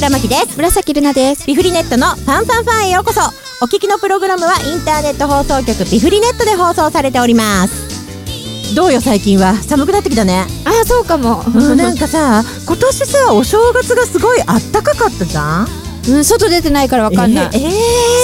倉巻です。紫ルナです。ピフリネットのファンファンファンへようこそ。お聞きのプログラムはインターネット放送局ピフリネットで放送されております。どうよ最近は？寒くなってきたね。ああそうかも。うん なんかさ今年さお正月がすごいあったかかったじゃん？うん外出てないからわかんない、えーえ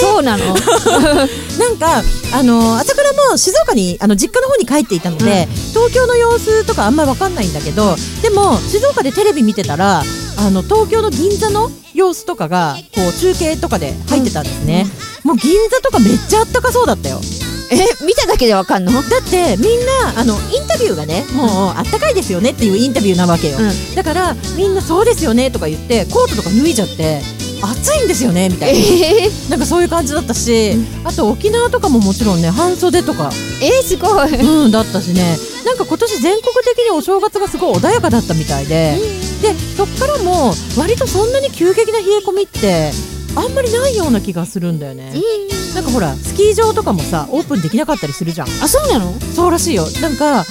そうなの。ー なんかあの朝倉も静岡にあの実家の方に帰っていたので、東京の様子とかあんまりわかんないんだけどでも静岡でテレビ見てたらあの東京の銀座の様子とかがこう中継とかで入ってたんですね、もう銀座とかめっちゃあったかそうだったよ。え見ただけでわかんの？だってみんなあのインタビューがねもうあったかいですよねっていうインタビューなわけよ、うん。だからみんなそうですよねとか言ってコートとか脱いじゃって暑いんですよねみたいな。えー、なんかそういう感じだったし、うん。あと沖縄とかももちろんね半袖とか、えー、すごい。うん、だったしね。なんか今年全国的にお正月がすごい穏やかだったみたいで、でそっからも割とそんなに急激な冷え込みってあんまりないような気がするんだよね、なんかほらスキー場とかもさオープンできなかったりするじゃん。あそうなの？そうらしいよ。なんかあ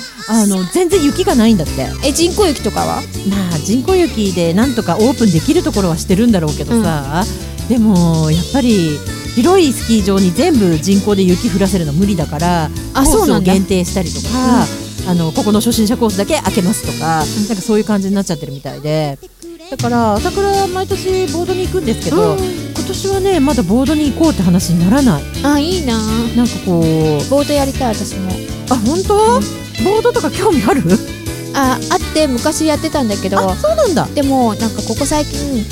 の全然雪がないんだって。え人工雪とかは？まあ人工雪でなんとかオープンできるところはしてるんだろうけどさ、でもやっぱり広いスキー場に全部人工で雪降らせるの無理だからあそうなんだ。限定したりとか、あのここの初心者コースだけ開けますとか、なんかそういう感じになっちゃってるみたいで。だから朝倉毎年ボードに行くんですけど、うん。今年はねまだボードに行こうって話にならない。あいいな。なんかこうボードやりたい私も。あ本当、ボードとか興味ある？ああって昔やってたんだけど。あそうなんだ。でもなんかここ最近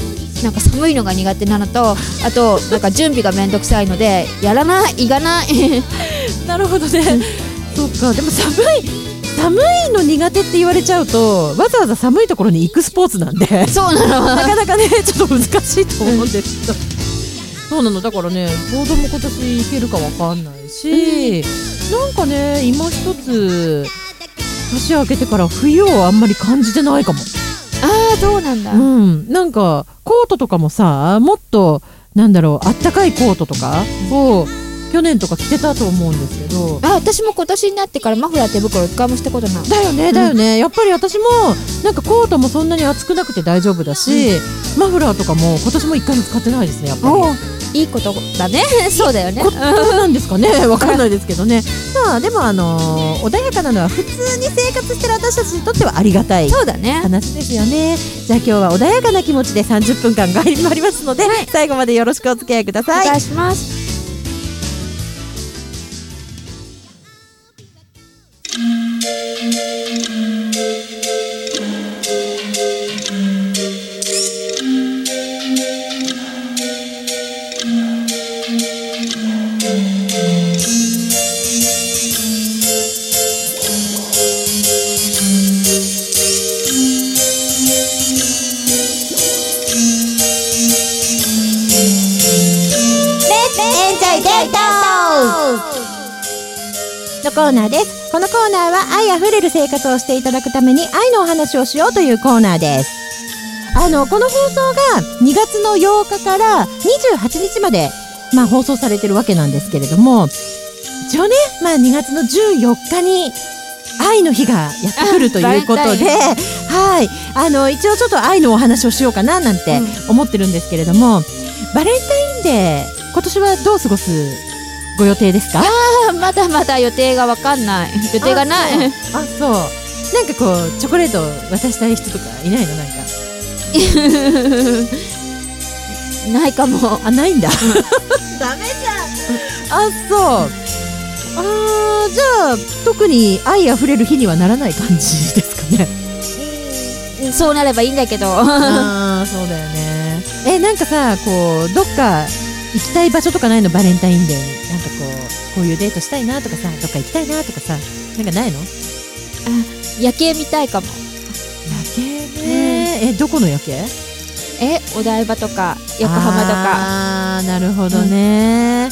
なんか寒いのが苦手なのとあとなんか準備がめんどくさいのでやらないいがない。なるほどね。そっか、でも寒い、寒いの苦手って言われちゃうと、わざわざ寒いところに行くスポーツなんで、そうなの。なかなかね、ちょっと難しいと思うんですけど。そうなの、だからね、ボードも今年行けるかわかんないし、なんかね、今一つ、年明けてから冬をあんまり感じてないかも。ああそうなんだ、うん、なんかコートとかもさもっとなんだろうあったかいコートとかを去年とか着てたと思うんですけど。あ私も今年になってからマフラー手袋一回もしたことない。だよねだよね、やっぱり私もなんかコートもそんなに暑くなくて大丈夫だし、マフラーとかも今年も一回も使ってないですねやっぱり。いいことだね。そうだよね。こダメなんですかね？わかんないですけどね。まあでもあのー穏やかなのは普通に生活してる私たちにとってはありがたいそうだね。話ですよね。じゃあ今日は穏やかな気持ちで30分間頑張りますので、最後までよろしくお付き合いくだおさい。願いしますのコーナーです。このコーナーは愛あふれる生活をしていただくために愛のお話をしようというコーナーです。あのこの放送が2月の8日から28日まで、まあ、放送されてるわけなんですけれども一応ね、まあ、2月の14日に愛の日がやってくるということで、はい、あの一応ちょっと愛のお話をしようかななんて思ってるんですけれども、バレンタインデー今年はどう過ごすご予定ですか？まだまだ予定がわかんない。予定がない。あそう。あそう。なんかこうチョコレート渡したい人とかいないの？なんか。ないかも。あないんだ。ダメじゃん。あそう。あーじゃあ特に愛あふれる日にはならない感じですかね。そうなればいいんだけど。ああそうだよね。えなんかさこうどっか行きたい場所とかないのバレンタインデー。になんかこうこういうデートしたいなとかさどっか行きたいなとかさなんかないの？夜景見たいかも。夜景ね、えどこの夜景？えお台場とか横浜とか。あーなるほどね、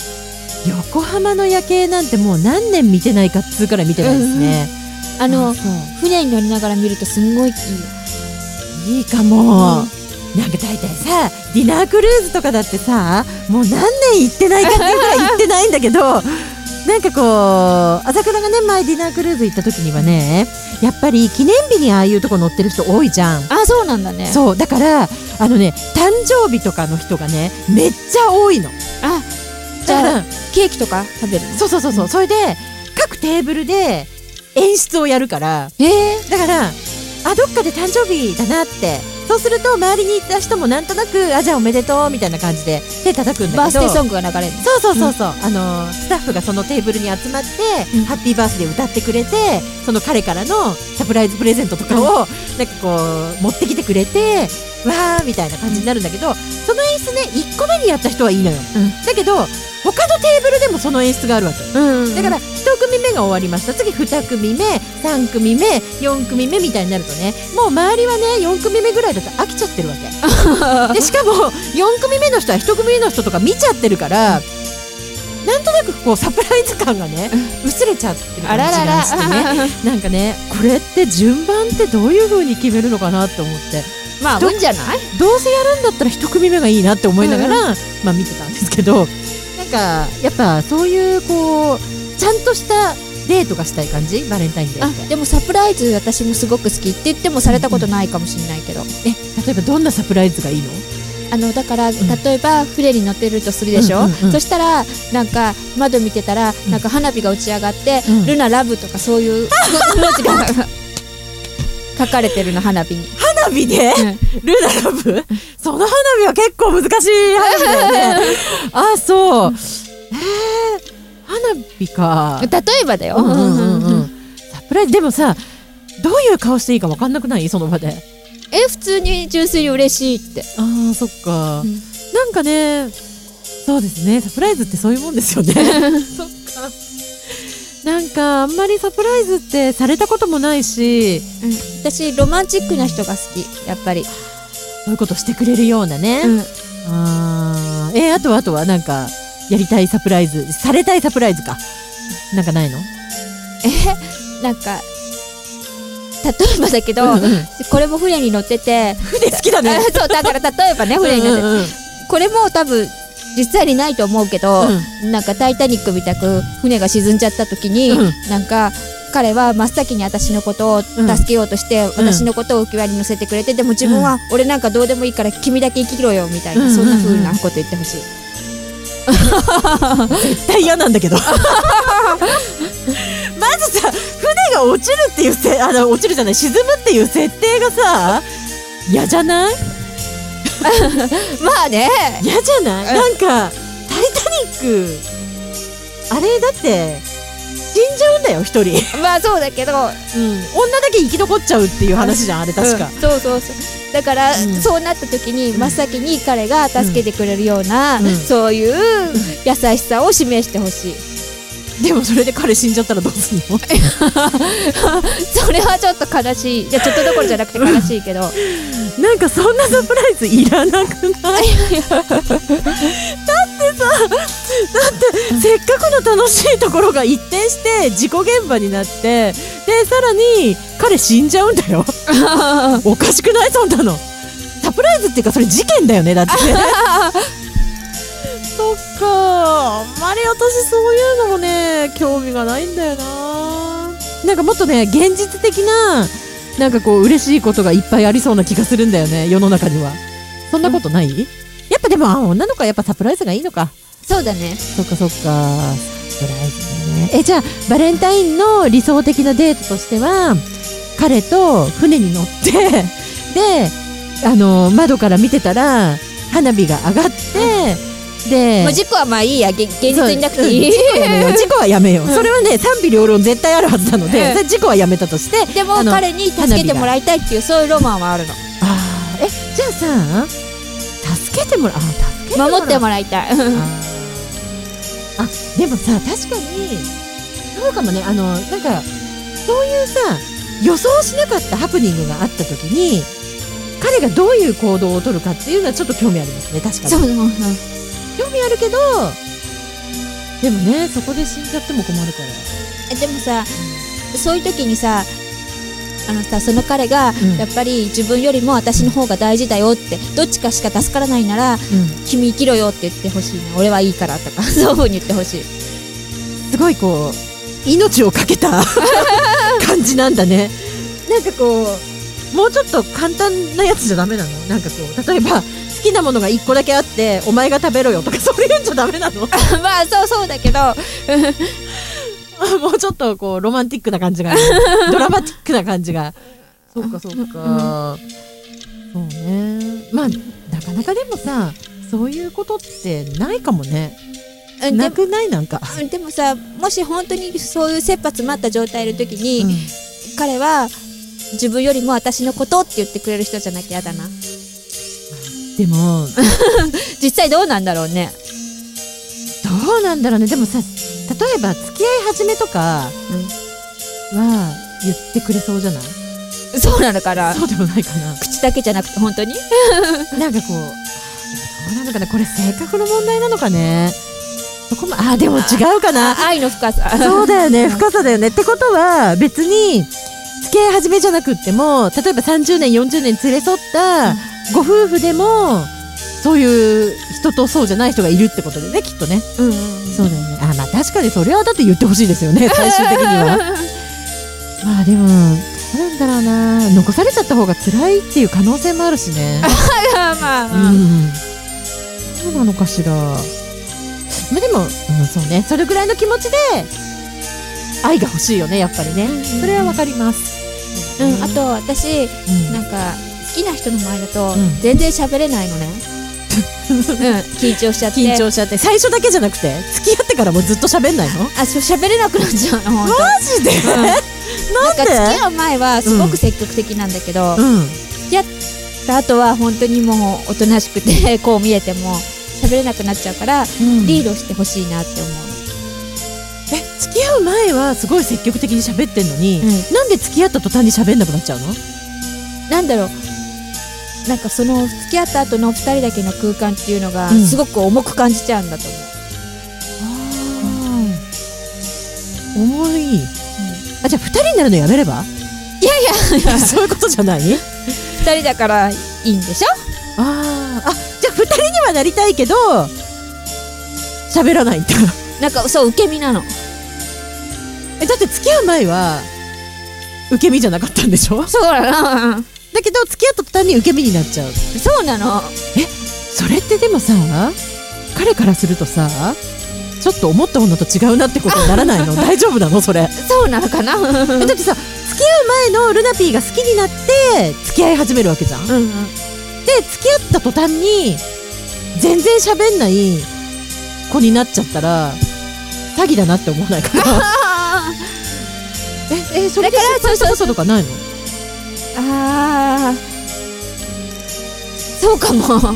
横浜の夜景なんてもう何年見てないかっつうからい見てないですね、あのそう。船に乗りながら見るとすんごいいい。いいかも、なんか大体さディナークルーズとかだってさもう何年行ってないかっていうぐらい行ってないんだけど なんかこう朝倉がね前ディナークルーズ行った時にはねやっぱり記念日にああいうとこ乗ってる人多いじゃん。あそうなんだね。そうだからあのね誕生日とかの人がねめっちゃ多いの。あじゃあケーキとか食べるの？そうそうそうそう。それで各テーブルで演出をやるから。えー、だからあどっかで誕生日だなってそうすると周りにいた人もなんとなくあじゃあおめでとうみたいな感じで手叩くんだけど。バースデーソングが流れるの？そうそうそうそう、あのスタッフがそのテーブルに集まって、うん。ハッピーバースデー歌ってくれてその彼からのサプライズプレゼントとかを、なんかこう持ってきてくれてわーみたいな感じになるんだけどその演出ね1個目にやった人はいいのよ、うん。だけど他のテーブルでもその演出があるわけ。うん。だから1組目が終わりました。次2組目3組目4組目みたいになるとねもう周りはね4組目ぐらいだと飽きちゃってるわけ。でしかも4組目の人は1組目の人とか見ちゃってるからなんとなくこうサプライズ感がね薄れちゃってる感じがしてね。ら なんかねこれって順番ってどういう風に決めるのかなって思って。まあど運じゃない？どうせやるんだったら1組目がいいなって思いながら、まあ見てたんですけどかやっぱそういうこうちゃんとしたデートがしたい感じ？バレンタインデーでもサプライズ私もすごく好きって言ってもされたことないかもしれないけど、え例えばどんなサプライズがいいの？あのだから例えば船に乗ってるとするでしょ、うんうんうんそしたらなんか窓見てたらなんか花火が打ち上がって「うん。ルナラブ」とかそういう文字が書かれてるの花火に。花火で、うんルナラブ？その花火は結構難しい花火だよね。あそう。えー、花火か。例えばだよ。うんうんうんうん。サプライズ。でもさどういう顔していいか分かんなくない？その場で。え普通に純粋に嬉しいって。あーそっか、うん。なんかねそうですね。サプライズってそういうもんですよね。そっか。なんかあんまりサプライズってされたこともないしうん私ロマンチックな人が好き。やっぱり。そういうことしてくれるようなね、うん。あー。えーあとはあとはなんかやりたいサプライズされたいサプライズか。なんかないの？えなんか例えばだけど、うんうん。これも船に乗ってて船好きだね。あそうだから例えばね船に乗ってて、うんうんうんこれも多分実際にないと思うけど、なんか「タイタニック」みたく船が沈んじゃった時に、うん。なんか彼は真っ先に私のことを助けようとして、私のことを浮き輪に乗せてくれてでも自分は俺なんかどうでもいいから君だけ生きろよみたいな、うん。そんな風なこと言ってほしい。絶対嫌なんだけど。まずさ船が落ちるっていうせあの落ちるじゃない沈むっていう設定がさ嫌じゃない？まあね。嫌じゃない、うん。なんか「タイタニック」あれだって死んじゃうんだよ一人、まあそうだけどうん、女だけ生き残っちゃうっていう話じゃんあれ確か、うんそうそうそう。だから、うん。そうなった時に真っ先に彼が助けてくれるような、うん。そういう優しさを示してほしい。でもそれで彼死んじゃったらどうすんの？それはちょっと悲しい。いやちょっとどころじゃなくて悲しいけど。なんかそんなサプライズいらなくない？だってさせっかくの楽しいところが一転して事故現場になってでさらに彼死んじゃうんだよ。おかしくない？そんなの。サプライズっていうかそれ事件だよねだって。ね そっか。あんまり私そういうのもね興味がないんだよな。なんかもっとね現実的ななんかこう嬉しいことがいっぱいありそうな気がするんだよね世の中には。そんなことない、やっぱでもあ女の子はやっぱサプライズがいいのかそうだね。そっかそっか。サプライズね。えじゃあバレンタインの理想的なデートとしては彼と船に乗って であの窓から見てたら花火が上がってでもう事故はまあいいや。げ現実になくていい、そううん事故はやめよう。それはね賛否両論絶対あるはずなので、うん。事故はやめたとしてでも彼に助けてもらいたいっていうそういうロマンはあるの。あー。えじゃあさ助けてもらあ助けてもらう。守ってもらいたいあでもさ確かにそうかもね。あのなんかそういうさ予想しなかったハプニングがあった時に彼がどういう行動を取るかっていうのはちょっと興味ありますね。確かに。そうそう。興味あるけどでもねそこで死んじゃっても困るから。えでもさそういう時にさあのさその彼が、うん。やっぱり自分よりも私の方が大事だよってどっちかしか助からないならうん。君生きろよって言ってほしいな。俺はいいからとか そういうふうに言ってほしい。すごいこう命をかけた 感じなんだね。なんかこうもうちょっと簡単なやつじゃダメなの？なんかこう例えば好きなものが1個だけあってお前が食べろよとかそういうんじゃダメなの？まあそうそうだけど もうちょっとこうロマンティックな感じが ドラマティックな感じが。そうかそうか、そうね。まあなかなかでもさそういうことってないかもね。なくない？なんか、うんでもさもし本当にそういう切羽詰まった状態の時に、うん。彼は自分よりも私のことって言ってくれる人じゃなきゃ嫌だな。でも 実際どうなんだろうね。どうなんだろうね。でもさ例えば付き合い始めとかは言ってくれそうじゃない？そうなのかな？そうでもないかな。口だけじゃなくて本当に？なんかこうどうなのかな？これ性格の問題なのかね？そこもあーでも違うかな。あ愛の深さ。そうだよね。深さだよね。ってことは別に付き合い始めじゃなくっても例えば30年40年連れ添ったご夫婦でもそういう人とそうじゃない人がいるってことでねきっとね。うんうんそうだよね。あまあ確かにそれはだって言ってほしいですよね 最終的には。まあでもどうなんだろうな。残されちゃった方が辛いっていう可能性もあるしね。まあまあ、ううん。んそうなのかしら。まあでも、うん、そうね。それぐらいの気持ちで愛が欲しいよねやっぱりね。それはわかります。うん、あと私うん。なんか好きな人の前だとうん。全然喋れないのね、うん、緊張しちゃって。緊張しちゃって。最初だけじゃなくて付き合ってからもずっと喋んないの？あそう喋れなくなっちゃうのマジで、うん。なんか付き合う前はすごく積極的なんだけど、でうん。あとは本当にもうおとなしくて こう見えても喋れなくなっちゃうから、リードしてほしいなって思う。え付き合う前はすごい積極的に喋ってんのに、うなんで付き合った途端に喋んなくなっちゃうの？なんだろうなんかその付き合った後の2人だけの空間っていうのがうん。すごく重く感じちゃうんだと思う、重い。あじゃあ2人になるのやめれば？いやいや。そういうことじゃない？2人だからいいんでしょ？あー。あじゃあ2人にはなりたいけど喋らないんだなんかそう受け身なの。えだって付き合う前は受け身じゃなかったんでしょ？そうだなだけど付き合った途端に受け身になっちゃう。そうなの。それってでもさ彼からするとさちょっと思ったものと違うなってことにならないの？大丈夫なの？それ。そうなのかな？うんえだってさ付き合う前のルナピーが好きになって付き合い始めるわけじゃん。でうん。付き合った途端に全然喋んない子になっちゃったら詐欺だなって思わないかな？ええそれでだから失敗したこととかないの？あー。そうかも。あ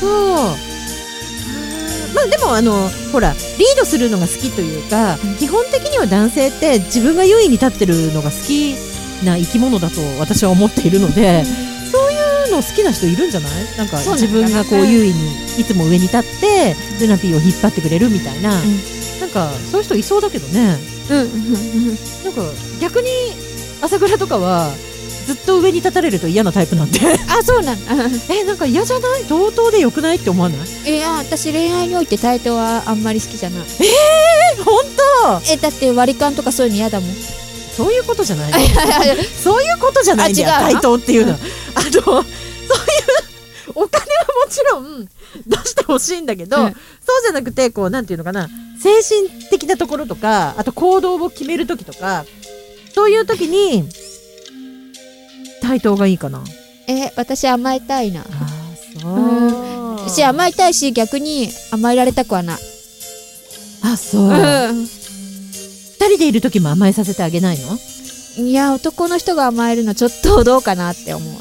そう。まあでもあのほらリードするのが好きというか、うん。基本的には男性って自分が優位に立ってるのが好きな生き物だと私は思っているので、そういうの好きな人いるんじゃない？なんか自分がこう優位にいつも上に立ってルナピーを引っ張ってくれるみたいな、ん。なんかそういう人いそうだけどねうんうんうんなんか逆に朝倉とかはずっと上に立たれると嫌なタイプなんで。あそうなんだ。えなんか嫌じゃない？同等でよくないって思わない？いや私恋愛において対等はあんまり好きじゃない。え本当？えだって割り勘とかそういうの嫌だもん。そういうことじゃないの？そういうことじゃないんだよ対等っていうのは、あのそういうお金はもちろん出してほしいんだけど、うん。そうじゃなくてこうなんていうのかな精神的なところとかあと行動を決める時とかそういう時に対等がいいかな。え私甘えたいな。ああそう、し甘えたいし逆に甘えられたくはない。あそう、二人でいる時も甘えさせてあげないの？いや男の人が甘えるのちょっとどうかなって思う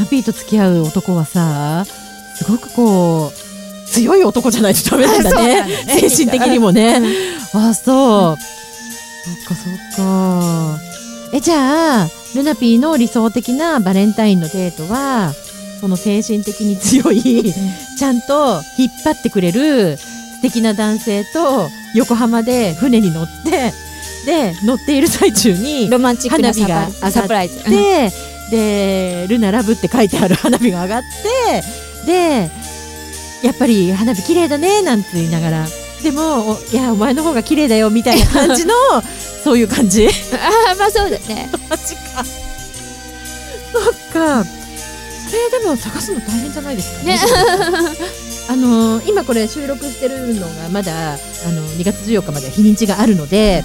ナピーと付き合う男はさすごくこう強い男じゃないとダメなんだね。なんだね。精神的にもね、あそう、そっかそっか。えじゃあルナピーの理想的なバレンタインのデートはその精神的に強い、ちゃんと引っ張ってくれる素敵な男性と横浜で船に乗ってで乗っている最中にロマンチックなサ花火が上がっプサプライズで、で、ルナラブって書いてある花火が上がって、で、やっぱり花火綺麗だねなんて言いながらでもおいやお前の方が綺麗だよみたいな感じの そういう感じ。ああまあそうだね。マジか。そっか。それでも探すの大変じゃないですかね。あの今これ収録してるのがまだあの2月14日までは日にちがあるので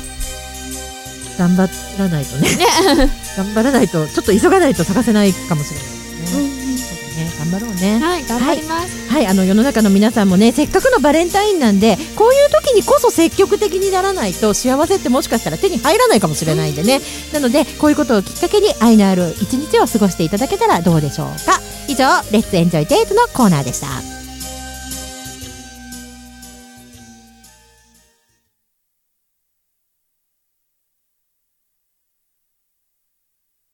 頑張らないとね 頑張らないとちょっと急がないと探せないかもしれないですね。そうだね頑張ろうね。はい頑張ります、はい、あの世の中の皆さんもね、せっかくのバレンタインなんで、こういう時にこそ積極的にならないと幸せってもしかしたら手に入らないかもしれないんでね。なので、こういうことをきっかけに愛のある一日を過ごしていただけたらどうでしょうか。以上、レッツエンジョイデートのコーナーでした。